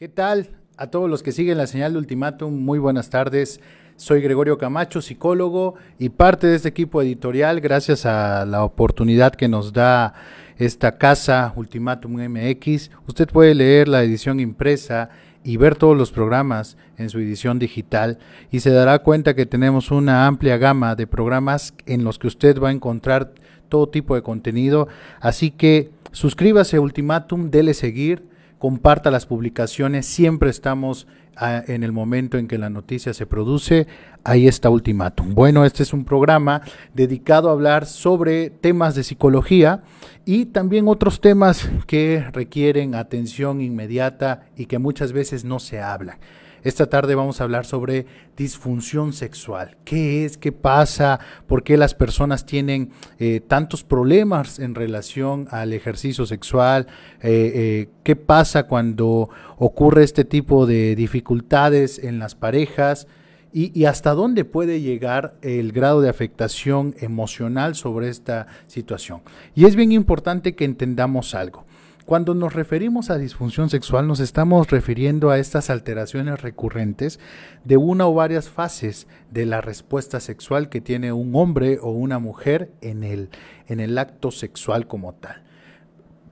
¿Qué tal? A todos los que siguen la señal de Ultimátum, muy buenas tardes. Soy Gregorio Camacho, psicólogo y parte de este equipo editorial, gracias a la oportunidad que nos da esta casa Ultimátum MX. Usted puede leer la edición impresa y ver todos los programas en su edición digital y se dará cuenta que tenemos una amplia gama de programas en los que usted va a encontrar todo tipo de contenido. Así que suscríbase a Ultimátum, dele seguir comparta las publicaciones, siempre estamos ah, en el momento en que la noticia se produce, ahí está Ultimátum. Bueno, este es un programa dedicado a hablar sobre temas de psicología y también otros temas que requieren atención inmediata y que muchas veces no se hablan. Esta tarde vamos a hablar sobre disfunción sexual. ¿Qué es? ¿Qué pasa? ¿Por qué las personas tienen eh, tantos problemas en relación al ejercicio sexual? Eh, eh, ¿Qué pasa cuando ocurre este tipo de dificultades en las parejas? y, hasta dónde puede llegar el grado de afectación emocional sobre esta situación. Y es bien importante que entendamos algo. Cuando nos referimos a disfunción sexual nos estamos refiriendo a estas alteraciones recurrentes de una o varias fases de la respuesta sexual que tiene un hombre o una mujer en el, en el acto sexual como tal.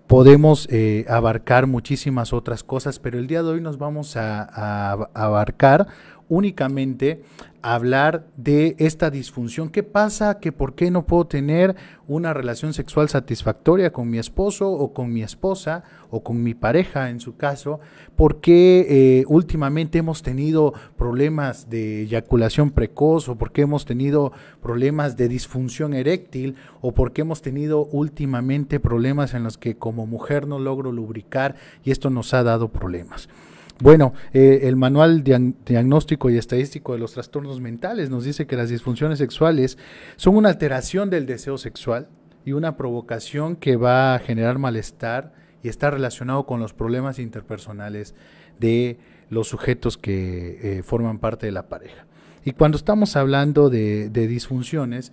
Podemos eh, abarcar muchísimas otras cosas, pero el día de hoy nos vamos a abarcar únicamente hablar de esta disfunción. ¿Qué pasa? ¿Que por qué no puedo tener una relación sexual satisfactoria con mi esposo o con mi esposa o con mi pareja en su caso? ¿Por qué eh, últimamente hemos tenido problemas de eyaculación precoz o por qué hemos tenido problemas de disfunción eréctil o por qué hemos tenido últimamente problemas en los que como mujer no logro lubricar y esto nos ha dado problemas? Bueno, eh, el manual diagnóstico y estadístico de los trastornos mentales nos dice que las disfunciones sexuales son una alteración del deseo sexual y una provocación que va a generar malestar y está relacionado con los problemas interpersonales de los sujetos que eh, forman parte de la pareja. Y cuando estamos hablando de disfunciones,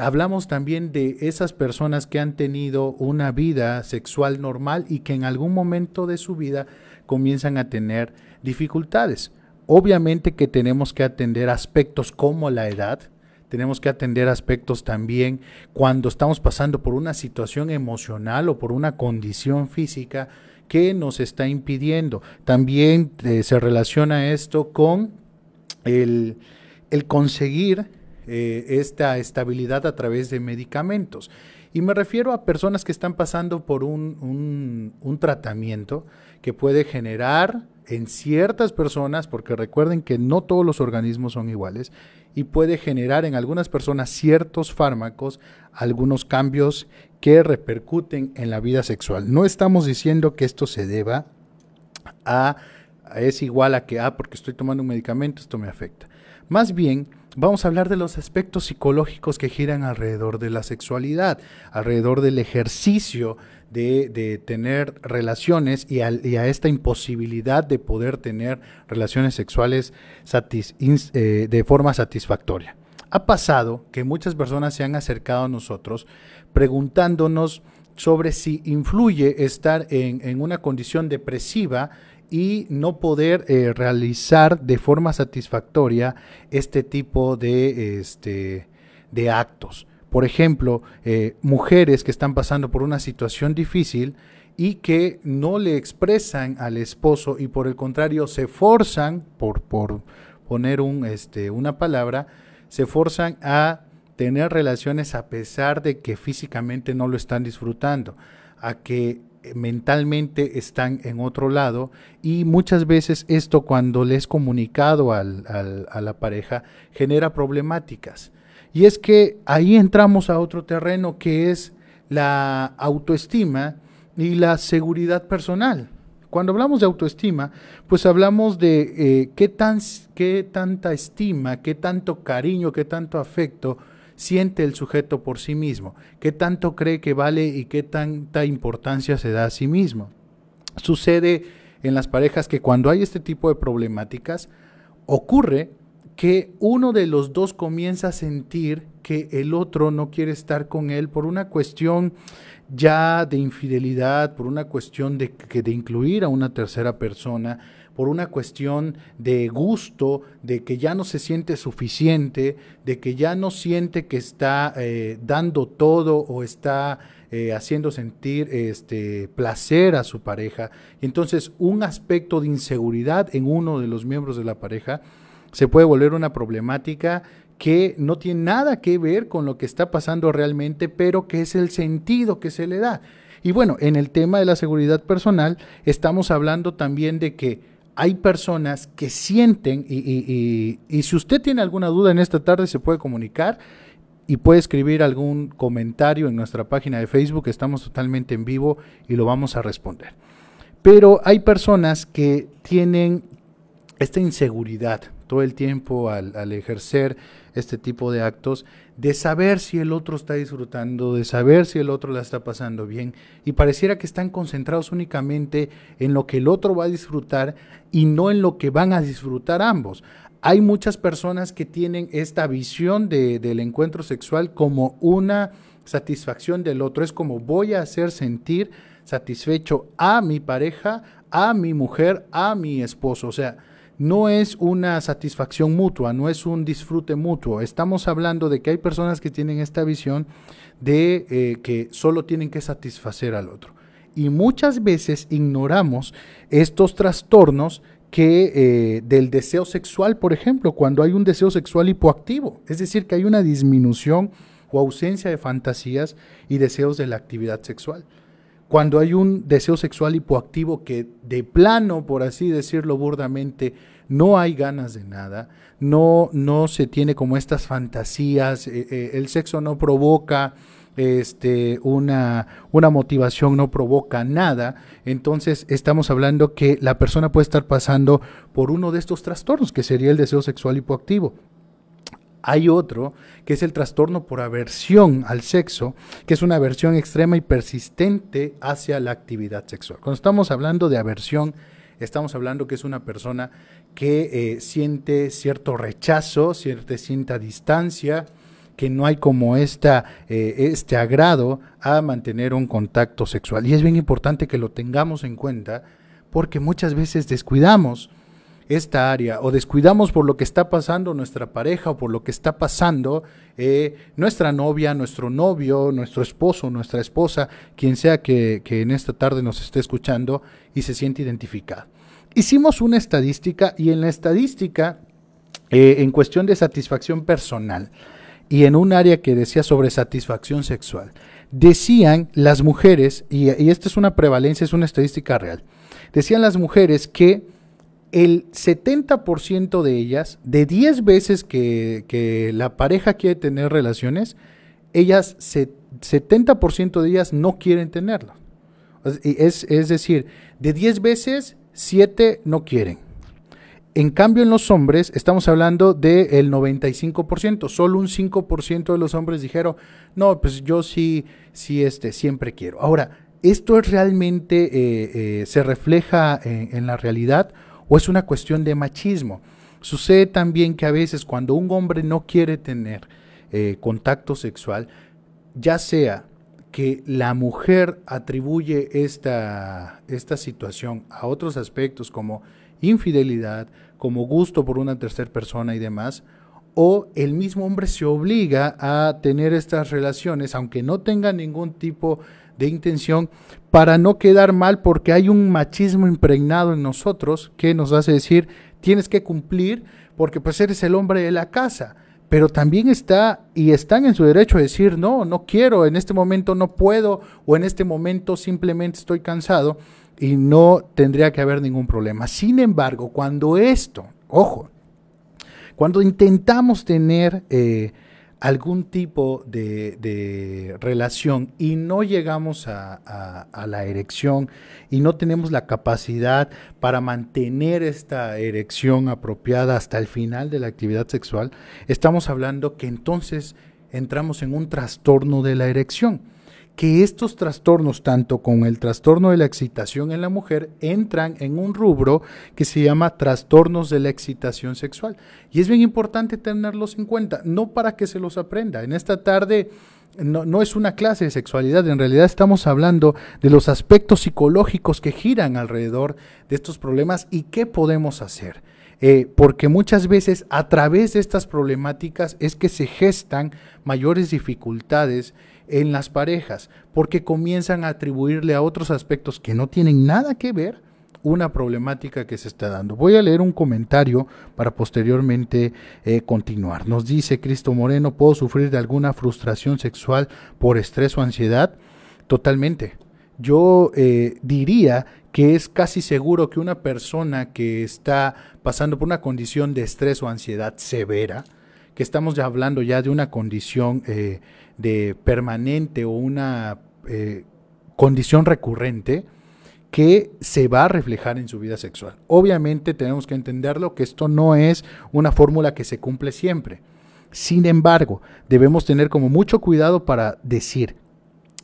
hablamos también de esas personas que han tenido una vida sexual normal y que en algún momento de su vida comienzan a tener dificultades. Obviamente que tenemos que atender aspectos como la edad, tenemos que atender aspectos también cuando estamos pasando por una situación emocional o por una condición física que nos está impidiendo. También eh, se relaciona esto con el, conseguir eh, esta estabilidad a través de medicamentos. Y me refiero a personas que están pasando por un, un tratamiento que puede generar en ciertas personas, porque recuerden que no todos los organismos son iguales, y puede generar en algunas personas ciertos fármacos, algunos cambios que repercuten en la vida sexual. No estamos diciendo que esto se deba a, es igual a que, ah, porque estoy tomando un medicamento, esto me afecta. Más bien, vamos a hablar de los aspectos psicológicos que giran alrededor de la sexualidad, alrededor del ejercicio de, tener relaciones y, a esta imposibilidad de poder tener relaciones sexuales eh, de forma satisfactoria. Ha pasado que muchas personas se han acercado a nosotros preguntándonos sobre si influye estar en, una condición depresiva y no poder eh, realizar de forma satisfactoria este tipo de, este, de actos. Por ejemplo, eh, mujeres que están pasando por una situación difícil y que no le expresan al esposo y por el contrario se forzan, por, por poner un, este, una palabra, se forzan a tener relaciones a pesar de que físicamente no lo están disfrutando, a que mentalmente están en otro lado y muchas veces esto cuando le es comunicado al, a la pareja genera problemáticas. Y es que ahí entramos a otro terreno que es la autoestima y la seguridad personal. Cuando hablamos de autoestima, pues hablamos de eh, qué, tan, qué tanta estima, qué tanto cariño, qué tanto afecto siente el sujeto por sí mismo, qué tanto cree que vale y qué tanta importancia se da a sí mismo. Sucede en las parejas que cuando hay este tipo de problemáticas, ocurre que uno de los dos comienza a sentir que el otro no quiere estar con él por una cuestión ya de infidelidad, por una cuestión de, de incluir a una tercera persona, por una cuestión de gusto, de que ya no se siente suficiente, de que ya no siente que está eh, dando todo o está eh, haciendo sentir este placer a su pareja. Entonces, un aspecto de inseguridad en uno de los miembros de la pareja se puede volver una problemática que no tiene nada que ver con lo que está pasando realmente, pero que es el sentido que se le da. Y bueno, en el tema de la seguridad personal, estamos hablando también de que hay personas que sienten, y, si usted tiene alguna duda en esta tarde, se puede comunicar y puede escribir algún comentario en nuestra página de Facebook, estamos totalmente en vivo y lo vamos a responder. Pero hay personas que tienen esta inseguridad todo el tiempo al, ejercer este tipo de actos, de saber si el otro está disfrutando, de saber si el otro la está pasando bien, y pareciera que están concentrados únicamente en lo que el otro va a disfrutar y no en lo que van a disfrutar ambos. Hay muchas personas que tienen esta visión del encuentro sexual como una satisfacción del otro, es como voy a hacer sentir satisfecho a mi pareja, a mi mujer, a mi esposo, o sea, no es una satisfacción mutua, no es un disfrute mutuo. Estamos hablando de que hay personas que tienen esta visión de eh, que solo tienen que satisfacer al otro. Y muchas veces ignoramos estos trastornos que eh, del deseo sexual, por ejemplo, cuando hay un deseo sexual hipoactivo, es decir, que hay una disminución o ausencia de fantasías y deseos de la actividad sexual cuando hay un deseo sexual hipoactivo que de plano, por así decirlo burdamente, no hay ganas de nada, no, no se tiene como estas fantasías, eh, eh, el sexo no provoca este, una, una motivación, no provoca nada, entonces estamos hablando que la persona puede estar pasando por uno de estos trastornos, que sería el deseo sexual hipoactivo. Hay otro que es el trastorno por aversión al sexo, que es una aversión extrema y persistente hacia la actividad sexual. Cuando estamos hablando de aversión, estamos hablando que es una persona que eh, siente cierto rechazo, cierta, sienta distancia, que no hay como esta, eh, este agrado a mantener un contacto sexual. Y es bien importante que lo tengamos en cuenta porque muchas veces descuidamos esta área o descuidamos por lo que está pasando nuestra pareja o por lo que está pasando eh, nuestra novia, nuestro novio, nuestro esposo, nuestra esposa, quien sea que, en esta tarde nos esté escuchando y se siente identificado. Hicimos una estadística y en la estadística, eh, en cuestión de satisfacción personal y en un área que decía sobre satisfacción sexual, decían las mujeres, y, y esta es una prevalencia, es una estadística real, decían las mujeres que el 70% de ellas, de 10 veces que, la pareja quiere tener relaciones, ellas, 70% de ellas no quieren tenerlo. Es, es decir, de 10 veces, 7 no quieren. En cambio, en los hombres estamos hablando del 95%. Solo un 5% de los hombres dijeron, no, pues yo sí, sí, este, siempre quiero. Ahora, ¿esto es realmente eh, eh, se refleja en la realidad? O es una cuestión de machismo. Sucede también que a veces cuando un hombre no quiere tener eh, contacto sexual, ya sea que la mujer atribuye esta, esta situación a otros aspectos como infidelidad, como gusto por una tercera persona y demás, o el mismo hombre se obliga a tener estas relaciones, aunque no tenga ningún tipo de intención, para no quedar mal, porque hay un machismo impregnado en nosotros que nos hace decir, tienes que cumplir, porque pues eres el hombre de la casa. Pero también está y están en su derecho a decir, no, no quiero, en este momento no puedo, o en este momento simplemente estoy cansado y no tendría que haber ningún problema. Sin embargo, cuando esto, ojo, cuando intentamos tener eh, algún tipo de, relación y no llegamos a, la erección y no tenemos la capacidad para mantener esta erección apropiada hasta el final de la actividad sexual, estamos hablando que entonces entramos en un trastorno de la erección que estos trastornos, tanto con el trastorno de la excitación en la mujer, entran en un rubro que se llama trastornos de la excitación sexual. Y es bien importante tenerlos en cuenta, no para que se los aprenda. En esta tarde no, no, es una clase de sexualidad, en realidad estamos hablando de los aspectos psicológicos que giran alrededor de estos problemas y qué podemos hacer. Eh, porque muchas veces a través de estas problemáticas es que se gestan mayores dificultades en las parejas, porque comienzan a atribuirle a otros aspectos que no tienen nada que ver una problemática que se está dando. Voy a leer un comentario para posteriormente eh, continuar. Nos dice Cristo Moreno, ¿puedo sufrir de alguna frustración sexual por estrés o ansiedad? Totalmente. Yo eh, diría que es casi seguro que una persona que está pasando por una condición de estrés o ansiedad severa, que estamos ya hablando ya de una condición eh, de permanente o una condición recurrente, que se va a reflejar en su vida sexual. Obviamente tenemos que entenderlo que esto no es una fórmula que se cumple siempre. Sin embargo, debemos tener como mucho cuidado para decir,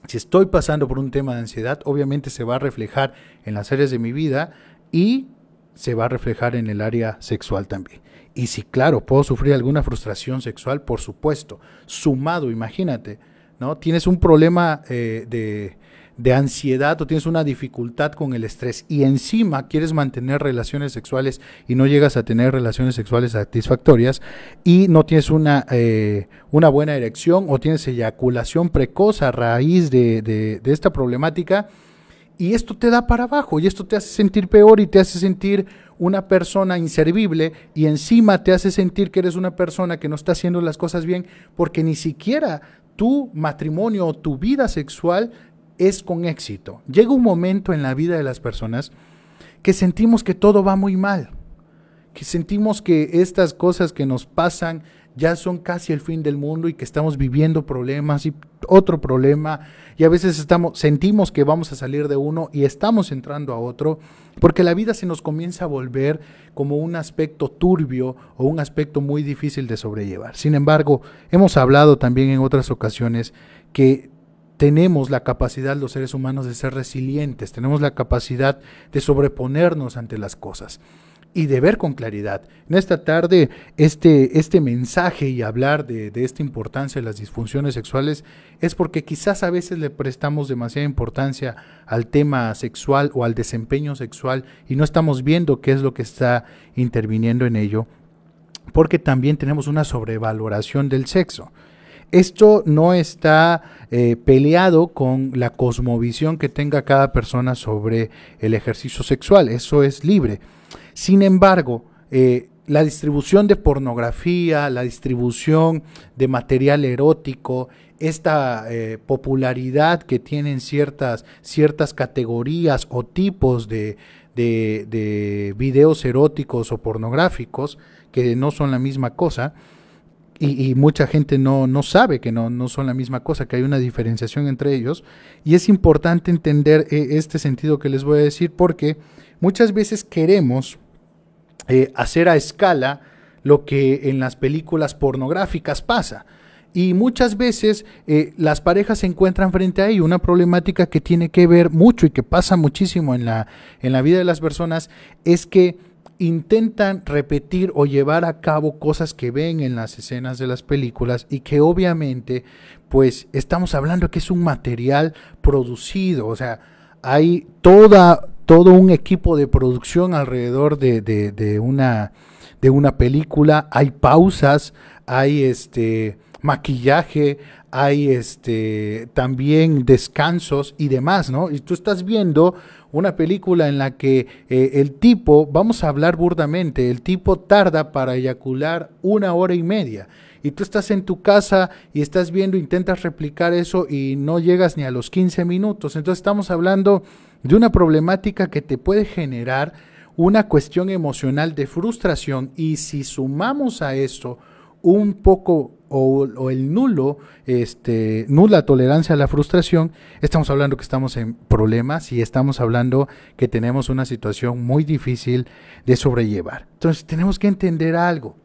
si estoy pasando por un tema de ansiedad, obviamente se va a reflejar en las áreas de mi vida y se va a reflejar en el área sexual también. Y si, claro, puedo sufrir alguna frustración sexual, por supuesto, sumado, imagínate, ¿no? Tienes un problema eh, de, de ansiedad o tienes una dificultad con el estrés y encima quieres mantener relaciones sexuales y no llegas a tener relaciones sexuales satisfactorias y no tienes una, eh, una buena erección o tienes eyaculación precoz a raíz de, de, de esta problemática y esto te da para abajo y esto te hace sentir peor y te hace sentir una persona inservible y encima te hace sentir que eres una persona que no está haciendo las cosas bien porque ni siquiera tu matrimonio o tu vida sexual es con éxito. Llega un momento en la vida de las personas que sentimos que todo va muy mal, que sentimos que estas cosas que nos pasan ya son casi el fin del mundo y que estamos viviendo problemas y otro problema. Y a veces estamos sentimos que vamos a salir de uno y estamos entrando a otro porque la vida se nos comienza a volver como un aspecto turbio o un aspecto muy difícil de sobrellevar. Sin embargo, hemos hablado también en otras ocasiones que tenemos la capacidad los seres humanos de ser resilientes, tenemos la capacidad de sobreponernos ante las cosas y de ver con claridad. En esta tarde, este, este mensaje y hablar de, de, esta importancia de las disfunciones sexuales es porque quizás a veces le prestamos demasiada importancia al tema sexual o al desempeño sexual y no estamos viendo qué es lo que está interviniendo en ello, porque también tenemos una sobrevaloración del sexo. Esto no está eh, peleado con la cosmovisión que tenga cada persona sobre el ejercicio sexual, eso es libre. Sin embargo, eh, la distribución de pornografía, la distribución de material erótico, esta eh, popularidad que tienen ciertas, ciertas categorías o tipos de, de, de videos eróticos o pornográficos, que no son la misma cosa, y, mucha gente no, no sabe que no, no, son la misma cosa, que hay una diferenciación entre ellos. Y es importante entender eh, este sentido que les voy a decir porque muchas veces queremos eh, hacer a escala lo que en las películas pornográficas pasa. Y muchas veces eh, las parejas se encuentran frente a ello, una problemática que tiene que ver mucho y que pasa muchísimo en la, en la vida de las personas, es que intentan repetir o llevar a cabo cosas que ven en las escenas de las películas y que obviamente pues estamos hablando que es un material producido, o sea, hay toda, todo un equipo de producción alrededor de, de, una, de una película, hay pausas, hay este maquillaje, hay este también descansos y demás, ¿no? Y tú estás viendo una película en la que eh, el tipo, vamos a hablar burdamente, el tipo tarda para eyacular una hora y media. Y tú estás en tu casa y estás viendo, intentas replicar eso y no llegas ni a los 15 minutos. Entonces estamos hablando de una problemática que te puede generar una cuestión emocional de frustración y si sumamos a eso un poco o, el nulo, este, nula tolerancia a la frustración, estamos hablando que estamos en problemas y estamos hablando que tenemos una situación muy difícil de sobrellevar. Entonces tenemos que entender algo.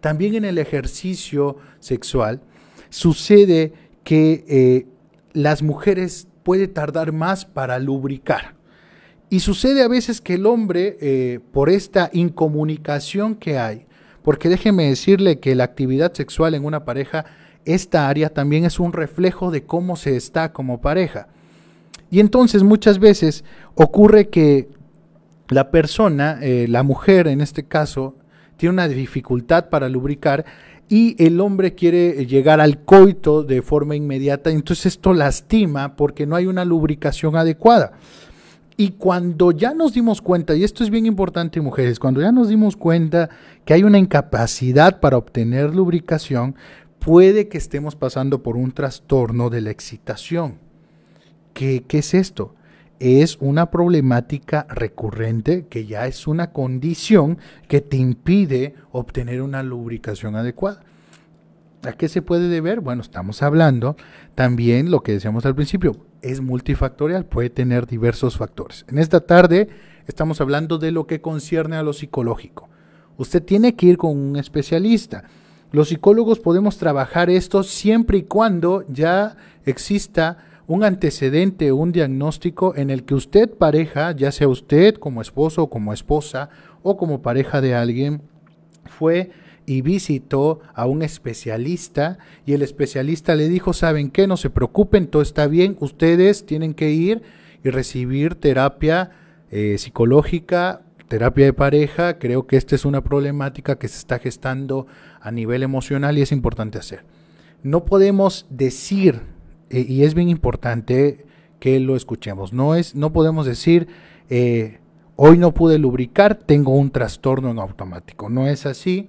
También en el ejercicio sexual sucede que eh, las mujeres puede tardar más para lubricar. Y sucede a veces que el hombre, eh, por esta incomunicación que hay, porque déjeme decirle que la actividad sexual en una pareja esta área también es un reflejo de cómo se está como pareja. Y entonces muchas veces ocurre que la persona, eh, la mujer en este caso, tiene una dificultad para lubricar y el hombre quiere llegar al coito de forma inmediata, entonces esto lastima porque no hay una lubricación adecuada. Y cuando ya nos dimos cuenta, y esto es bien importante mujeres, cuando ya nos dimos cuenta que hay una incapacidad para obtener lubricación, puede que estemos pasando por un trastorno de la excitación. ¿Qué, qué es esto? Es una problemática recurrente que ya es una condición que te impide obtener una lubricación adecuada. ¿A qué se puede deber? Bueno, estamos hablando también lo que decíamos al principio, es multifactorial, puede tener diversos factores. En esta tarde estamos hablando de lo que concierne a lo psicológico. Usted tiene que ir con un especialista. Los psicólogos podemos trabajar esto siempre y cuando ya exista un antecedente, un diagnóstico en el que usted pareja, ya sea usted como esposo o como esposa o como pareja de alguien, fue y visitó a un especialista y el especialista le dijo, ¿saben qué? No se preocupen, todo está bien, ustedes tienen que ir y recibir terapia eh, psicológica, terapia de pareja, creo que esta es una problemática que se está gestando a nivel emocional y es importante hacer. No podemos decir eh, y es bien importante que lo escuchemos. No, es, no podemos decir, eh, hoy no pude lubricar, tengo un trastorno en automático. No es así.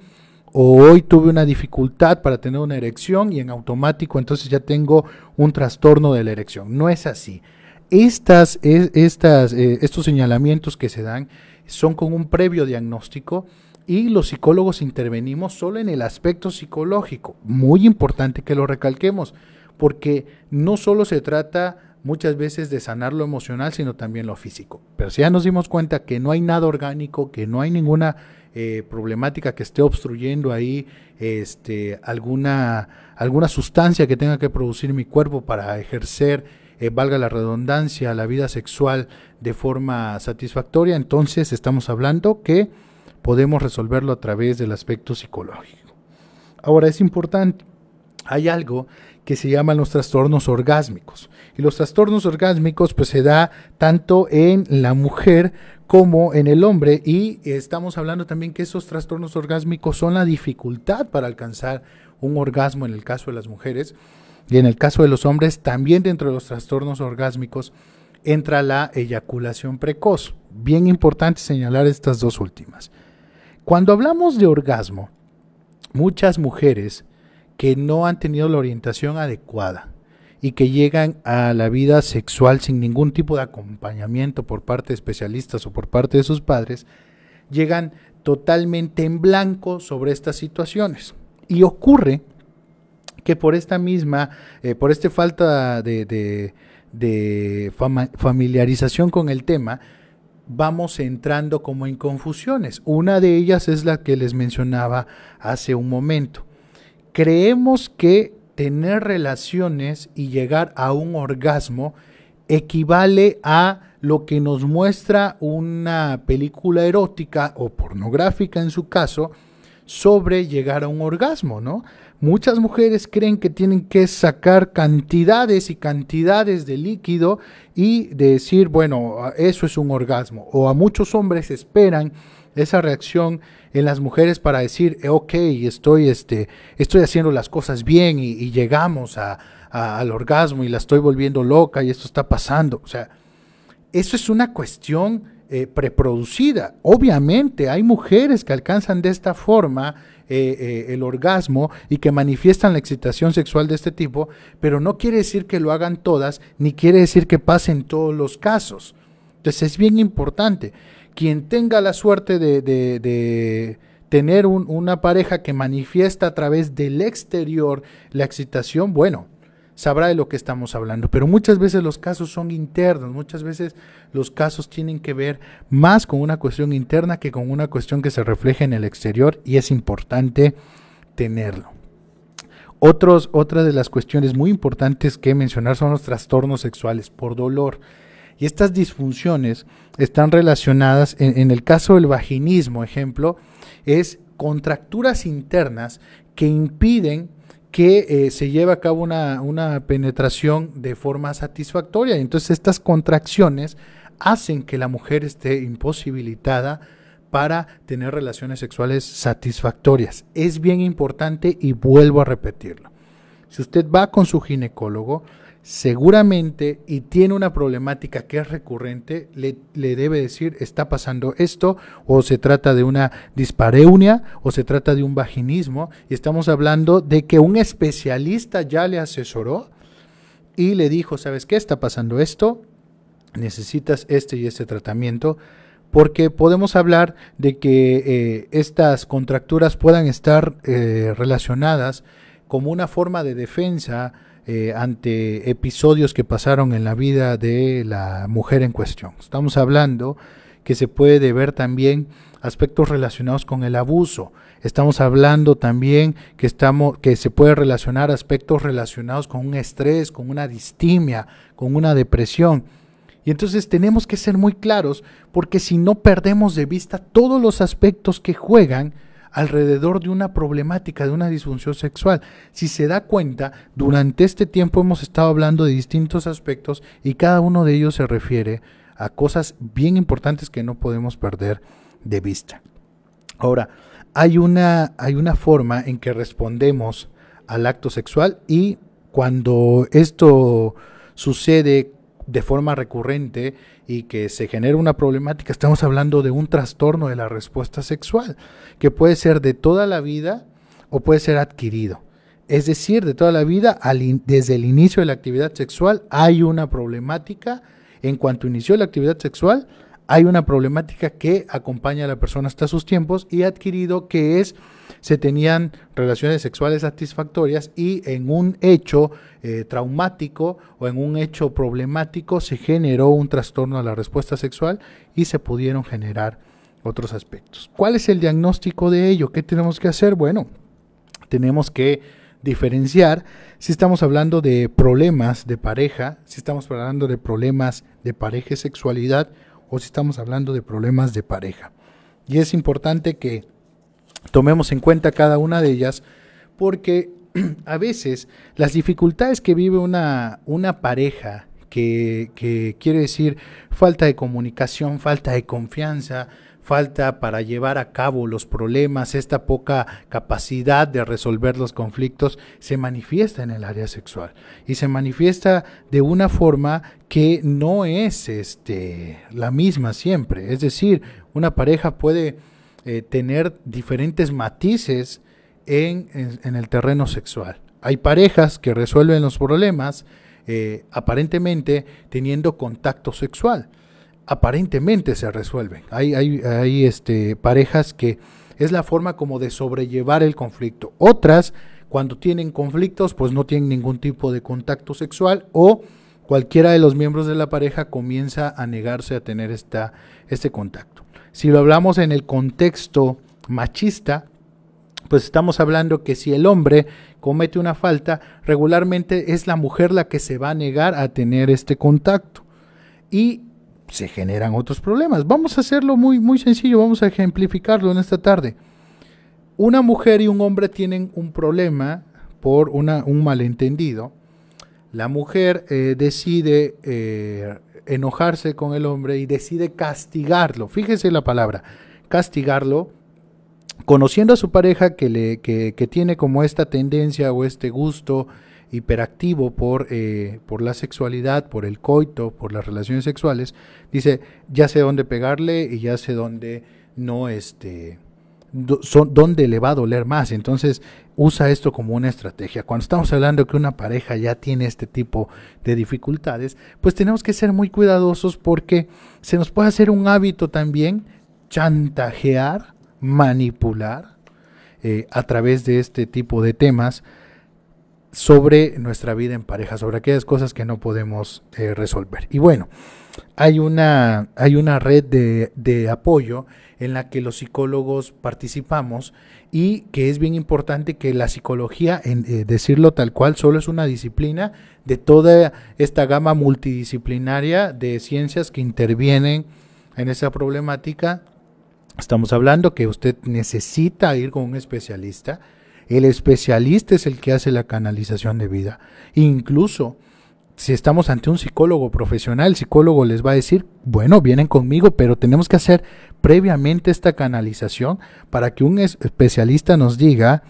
O hoy tuve una dificultad para tener una erección y en automático entonces ya tengo un trastorno de la erección. No es así. Estas, estas, eh, estos señalamientos que se dan son con un previo diagnóstico y los psicólogos intervenimos solo en el aspecto psicológico. Muy importante que lo recalquemos porque no solo se trata muchas veces de sanar lo emocional, sino también lo físico. Pero si ya nos dimos cuenta que no hay nada orgánico, que no hay ninguna eh, problemática que esté obstruyendo ahí este, alguna, alguna sustancia que tenga que producir mi cuerpo para ejercer, eh, valga la redundancia, la vida sexual de forma satisfactoria, entonces estamos hablando que podemos resolverlo a través del aspecto psicológico. Ahora es importante, hay algo que se llaman los trastornos orgásmicos. Y los trastornos orgásmicos pues se da tanto en la mujer como en el hombre y estamos hablando también que esos trastornos orgásmicos son la dificultad para alcanzar un orgasmo en el caso de las mujeres y en el caso de los hombres también dentro de los trastornos orgásmicos entra la eyaculación precoz. Bien importante señalar estas dos últimas. Cuando hablamos de orgasmo, muchas mujeres que no han tenido la orientación adecuada y que llegan a la vida sexual sin ningún tipo de acompañamiento por parte de especialistas o por parte de sus padres, llegan totalmente en blanco sobre estas situaciones. Y ocurre que por esta misma, eh, por esta falta de, de familiarización con el tema, vamos entrando como en confusiones. Una de ellas es la que les mencionaba hace un momento creemos que tener relaciones y llegar a un orgasmo equivale a lo que nos muestra una película erótica o pornográfica en su caso sobre llegar a un orgasmo, ¿no? Muchas mujeres creen que tienen que sacar cantidades y cantidades de líquido y decir, bueno, eso es un orgasmo. O a muchos hombres esperan esa reacción en las mujeres para decir, eh, ok, estoy, este, estoy haciendo las cosas bien y, llegamos al orgasmo y la estoy volviendo loca y esto está pasando. O sea, eso es una cuestión eh, preproducida. Obviamente hay mujeres que alcanzan de esta forma eh, el orgasmo y que manifiestan la excitación sexual de este tipo, pero no quiere decir que lo hagan todas, ni quiere decir que pasen todos los casos. Entonces es bien importante quien tenga la suerte de, tener una pareja que manifiesta a través del exterior la excitación, bueno, sabrá de lo que estamos hablando. Pero muchas veces los casos son internos, muchas veces los casos tienen que ver más con una cuestión interna que con una cuestión que se refleja en el exterior y es importante tenerlo. Otros, otra de las cuestiones muy importantes que mencionar son los trastornos sexuales por dolor. Y estas disfunciones están relacionadas, en, el caso del vaginismo, ejemplo, es contracturas internas que impiden que eh, se lleva a cabo una, una penetración de forma satisfactoria. Entonces estas contracciones hacen que la mujer esté imposibilitada para tener relaciones sexuales satisfactorias. Es bien importante y vuelvo a repetirlo. Si usted va con su ginecólogo, seguramente y tiene una problemática que es recurrente, le, debe decir, está pasando esto, o se trata de una dispareunia, o se trata de un vaginismo, y estamos hablando de que un especialista ya le asesoró y le dijo, ¿sabes qué? Está pasando esto, necesitas este y este tratamiento, porque podemos hablar de que eh, estas contracturas puedan estar eh, relacionadas como una forma de defensa, eh, ante episodios que pasaron en la vida de la mujer en cuestión. Estamos hablando que se puede ver también aspectos relacionados con el abuso. Estamos hablando también que, estamos, que se puede relacionar aspectos relacionados con un estrés, con una distimia, con una depresión. Y entonces tenemos que ser muy claros porque si no perdemos de vista todos los aspectos que juegan alrededor de una problemática, de una disfunción sexual. Si se da cuenta, durante este tiempo hemos estado hablando de distintos aspectos y cada uno de ellos se refiere a cosas bien importantes que no podemos perder de vista. Ahora, hay una, hay una forma en que respondemos al acto sexual y cuando esto sucede de forma recurrente y que se genera una problemática, estamos hablando de un trastorno de la respuesta sexual, que puede ser de toda la vida o puede ser adquirido. Es decir, de toda la vida, desde el inicio de la actividad sexual hay una problemática. En cuanto inició la actividad sexual, hay una problemática que acompaña a la persona hasta sus tiempos y adquirido que es se tenían relaciones sexuales satisfactorias y en un hecho eh, traumático o en un hecho problemático se generó un trastorno a la respuesta sexual y se pudieron generar otros aspectos. ¿Cuál es el diagnóstico de ello? ¿Qué tenemos que hacer? Bueno, tenemos que diferenciar si estamos hablando de problemas de pareja, si estamos hablando de problemas de pareja y sexualidad o si estamos hablando de problemas de pareja. Y es importante que tomemos en cuenta cada una de ellas porque a veces las dificultades que vive una, una pareja, que, que quiere decir falta de comunicación, falta de confianza, falta para llevar a cabo los problemas, esta poca capacidad de resolver los conflictos, se manifiesta en el área sexual y se manifiesta de una forma que no es este, la misma siempre. Es decir, una pareja puede eh, tener diferentes matices en, el terreno sexual. Hay parejas que resuelven los problemas eh, aparentemente teniendo contacto sexual. Aparentemente se resuelven. Hay, hay, este, parejas que es la forma como de sobrellevar el conflicto. Otras, cuando tienen conflictos, pues no tienen ningún tipo de contacto sexual o cualquiera de los miembros de la pareja comienza a negarse a tener esta, este contacto. Si lo hablamos en el contexto machista, pues estamos hablando que si el hombre comete una falta, regularmente es la mujer la que se va a negar a tener este contacto. Y se generan otros problemas. Vamos a hacerlo muy, muy sencillo, vamos a ejemplificarlo en esta tarde. Una mujer y un hombre tienen un problema por un malentendido. La mujer eh, decide eh, enojarse con el hombre y decide castigarlo. Fíjese la palabra, castigarlo, conociendo a su pareja que, le, que, tiene como esta tendencia o este gusto hiperactivo por, eh, por la sexualidad, por el coito, por las relaciones sexuales, dice, ya sé dónde pegarle y ya sé dónde no, este, dónde le va a doler más. Entonces usa esto como una estrategia. Cuando estamos hablando que una pareja ya tiene este tipo de dificultades, pues tenemos que ser muy cuidadosos porque se nos puede hacer un hábito también chantajear, manipular eh, a través de este tipo de temas sobre nuestra vida en pareja, sobre aquellas cosas que no podemos eh, resolver. Y bueno, hay una, hay una red de, de apoyo en la que los psicólogos participamos y que es bien importante que la psicología, en eh, decirlo tal cual, solo es una disciplina de toda esta gama multidisciplinaria de ciencias que intervienen en esa problemática. Estamos hablando que usted necesita ir con un especialista El especialista es el que hace la canalización de vida. Incluso si estamos ante un psicólogo profesional, el psicólogo les va a decir, bueno, vienen conmigo, pero tenemos que hacer previamente esta canalización para que un especialista nos diga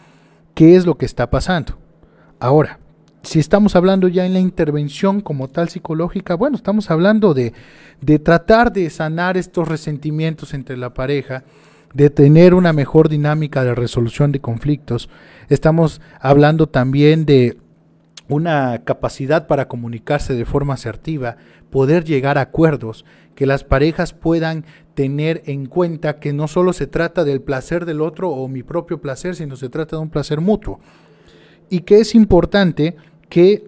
qué es lo que está pasando. Ahora, si estamos hablando ya en la intervención como tal psicológica, bueno, estamos hablando de, de tratar de sanar estos resentimientos entre la pareja, de tener una mejor dinámica de resolución de conflictos. Estamos hablando también de una capacidad para comunicarse de forma asertiva, poder llegar a acuerdos, que las parejas puedan tener en cuenta que no solo se trata del placer del otro o mi propio placer, sino se trata de un placer mutuo. Y que es importante que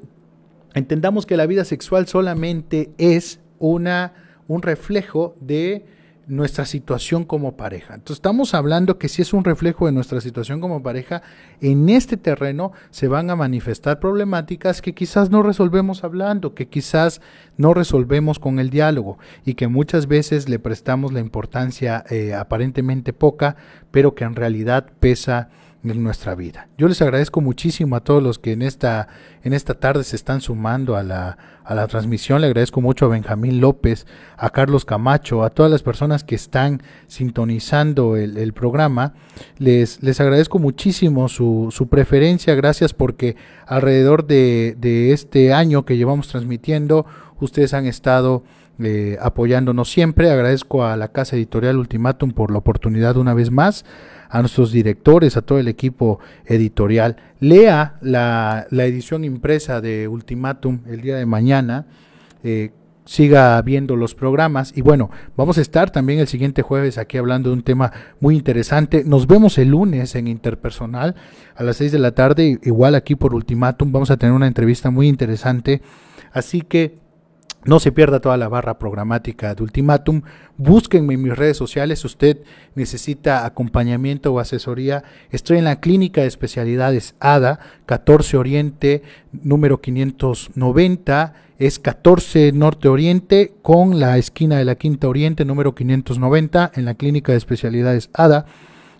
entendamos que la vida sexual solamente es una, un reflejo de nuestra situación como pareja. Entonces estamos hablando que si es un reflejo de nuestra situación como pareja, en este terreno se van a manifestar problemáticas que quizás no resolvemos hablando, que quizás no resolvemos con el diálogo y que muchas veces le prestamos la importancia eh, aparentemente poca, pero que en realidad pesa en nuestra vida. Yo les agradezco muchísimo a todos los que en esta, en esta tarde se están sumando a la, a la transmisión. Le agradezco mucho a Benjamín López, a Carlos Camacho, a todas las personas que están sintonizando el, programa. Les, les agradezco muchísimo su, su preferencia. Gracias porque alrededor de, de, este año que llevamos transmitiendo, ustedes han estado eh, apoyándonos siempre. Agradezco a la Casa Editorial Ultimatum por la oportunidad una vez más a nuestros directores, a todo el equipo editorial. Lea la, edición impresa de Ultimatum el día de mañana. Eh, siga viendo los programas y bueno, vamos a estar también el siguiente jueves aquí hablando de un tema muy interesante. Nos vemos el lunes en Interpersonal a las 6 de la tarde, igual aquí por Ultimatum, vamos a tener una entrevista muy interesante. Así que no se pierda toda la barra programática de Ultimatum. Búsquenme en mis redes sociales. Si usted necesita acompañamiento o asesoría, estoy en la Clínica de Especialidades ADA, 14 Oriente, número 590. Es 14 Norte Oriente con la esquina de la Quinta Oriente, número 590, en la Clínica de Especialidades ADA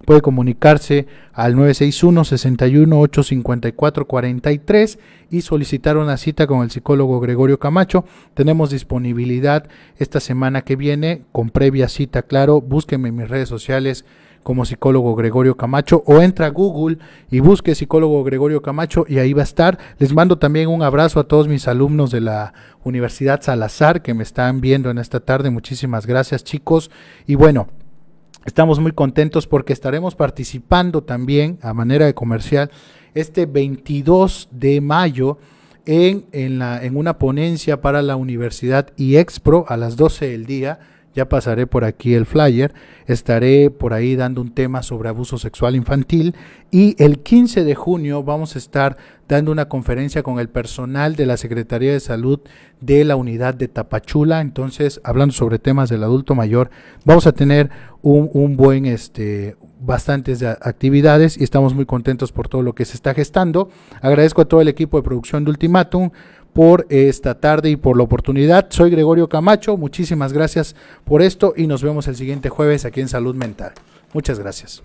puede comunicarse al 961 61 854 43 y solicitar una cita con el psicólogo Gregorio Camacho. Tenemos disponibilidad esta semana que viene con previa cita, claro. Búsquenme en mis redes sociales como psicólogo Gregorio Camacho o entra a Google y busque psicólogo Gregorio Camacho y ahí va a estar. Les mando también un abrazo a todos mis alumnos de la Universidad Salazar que me están viendo en esta tarde. Muchísimas gracias chicos. Y bueno, Estamos muy contentos porque estaremos participando también a manera de comercial este 22 de mayo en, en, la, en una ponencia para la Universidad IEXPRO a las 12 del día ya pasaré por aquí el flyer, estaré por ahí dando un tema sobre abuso sexual infantil. Y el 15 de junio vamos a estar dando una conferencia con el personal de la Secretaría de Salud de la unidad de Tapachula, entonces hablando sobre temas del adulto mayor, vamos a tener un, un buen, este, bastantes actividades y estamos muy contentos por todo lo que se está gestando. Agradezco a todo el equipo de producción de Ultimatum por esta tarde y por la oportunidad. Soy Gregorio Camacho, muchísimas gracias por esto y nos vemos el siguiente jueves aquí en Salud Mental. Muchas gracias.